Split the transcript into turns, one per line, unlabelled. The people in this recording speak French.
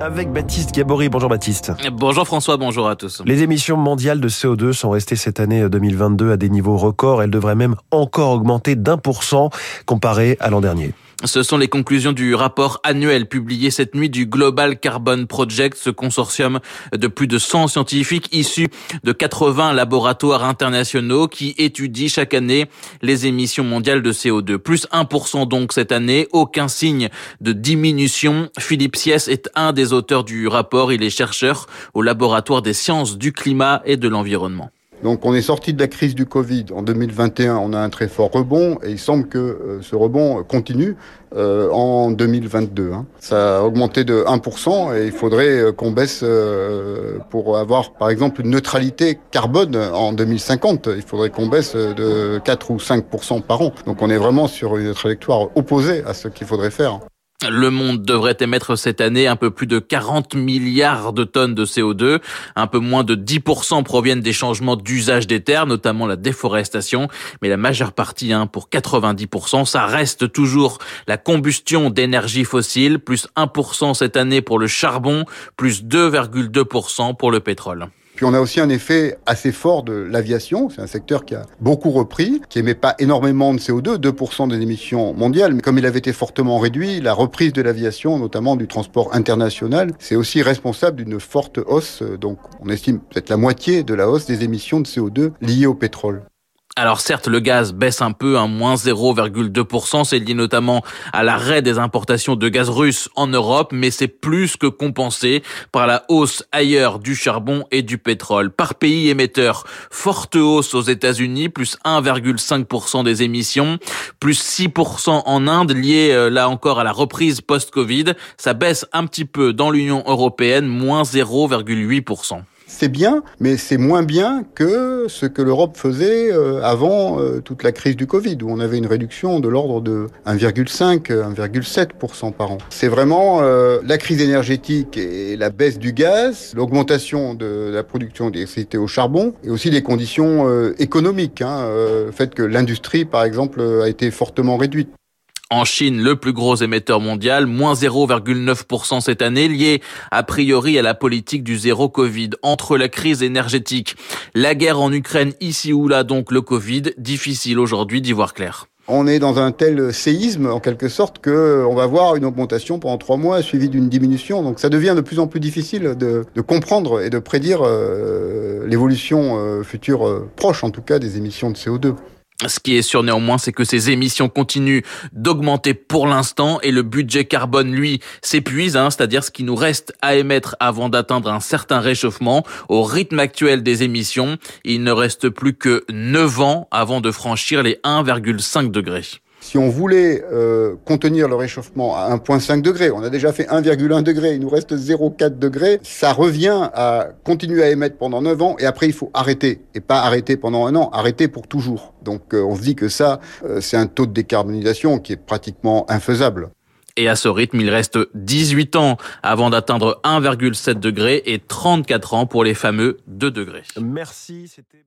Avec Baptiste Gabory. Bonjour Baptiste.
Bonjour François, bonjour à tous.
Les émissions mondiales de CO2 sont restées cette année 2022 à des niveaux records. Elles devraient même encore augmenter d'un pour cent comparé à l'an dernier.
Ce sont les conclusions du rapport annuel publié cette nuit du Global Carbon Project, ce consortium de plus de 100 scientifiques issus de 80 laboratoires internationaux qui étudient chaque année les émissions mondiales de CO2. Plus 1% donc cette année, aucun signe de diminution. Philippe Siès est un des auteurs du rapport. Il est chercheur au laboratoire des sciences du climat et de l'environnement.
Donc on est sorti de la crise du Covid en 2021, on a un très fort rebond et il semble que euh, ce rebond continue euh, en 2022. Hein. Ça a augmenté de 1% et il faudrait euh, qu'on baisse pour avoir par exemple une neutralité carbone en 2050. Il faudrait qu'on baisse de 4 ou 5% par an. Donc on est vraiment sur une trajectoire opposée à ce qu'il faudrait faire.
Le monde devrait émettre cette année un peu plus de 40 milliards de tonnes de CO2. Un peu moins de 10% proviennent des changements d'usage des terres, notamment la déforestation. Mais la majeure partie, hein, pour 90%, ça reste toujours la combustion d'énergie fossile, plus 1% cette année pour le charbon, plus 2,2% pour le pétrole.
Puis on a aussi un effet assez fort de l'aviation. C'est un secteur qui a beaucoup repris, qui émet pas énormément de CO2, 2% des émissions mondiales. Mais comme il avait été fortement réduit, la reprise de l'aviation, notamment du transport international, c'est aussi responsable d'une forte hausse. Donc on estime peut-être la moitié de la hausse des émissions de CO2 liées au pétrole.
Alors certes, le gaz baisse un peu, un moins 0,2%, c'est lié notamment à l'arrêt des importations de gaz russe en Europe, mais c'est plus que compensé par la hausse ailleurs du charbon et du pétrole. Par pays émetteur, forte hausse aux États-Unis, plus 1,5% des émissions, plus 6% en Inde, lié euh, là encore à la reprise post-Covid. Ça baisse un petit peu dans l'Union européenne, moins 0,8%
c'est bien, mais c'est moins bien que ce que l'Europe faisait euh, avant euh, toute la crise du Covid, où on avait une réduction de l'ordre de 1,5, 1,7% par an. C'est vraiment euh, la crise énergétique et la baisse du gaz, l'augmentation de la production d'électricité au charbon, et aussi les conditions économiques, hein, le fait que l'industrie, par exemple, a été fortement réduite.
En Chine, le plus gros émetteur mondial, moins 0,9% cette année, lié a priori à la politique du zéro Covid. Entre la crise énergétique, la guerre en Ukraine, ici ou là donc le Covid, difficile aujourd'hui d'y voir clair.
On est dans un tel séisme, en quelque sorte, que on va voir une augmentation pendant trois mois suivie d'une diminution. Donc ça devient de plus en plus difficile de, comprendre et de prédire euh, l'évolution euh, future euh, proche, en tout cas, des émissions de CO2.
Ce qui est sûr néanmoins, c'est que ces émissions continuent d'augmenter pour l'instant et le budget carbone, lui, s'épuise, hein, c'est-à-dire ce qui nous reste à émettre avant d'atteindre un certain réchauffement. Au rythme actuel des émissions, il ne reste plus que 9 ans avant de franchir les 1,5 degrés.
Si on voulait euh, contenir le réchauffement à 1,5 degré, on a déjà fait 1,1 degré, il nous reste 0,4 degré, ça revient à continuer à émettre pendant 9 ans et après il faut arrêter. Et pas arrêter pendant un an, arrêter pour toujours. Donc euh, on se dit que ça, euh, c'est un taux de décarbonisation qui est pratiquement infaisable.
Et à ce rythme, il reste 18 ans avant d'atteindre 1,7 degré et 34 ans pour les fameux 2 degrés.
Merci, c'était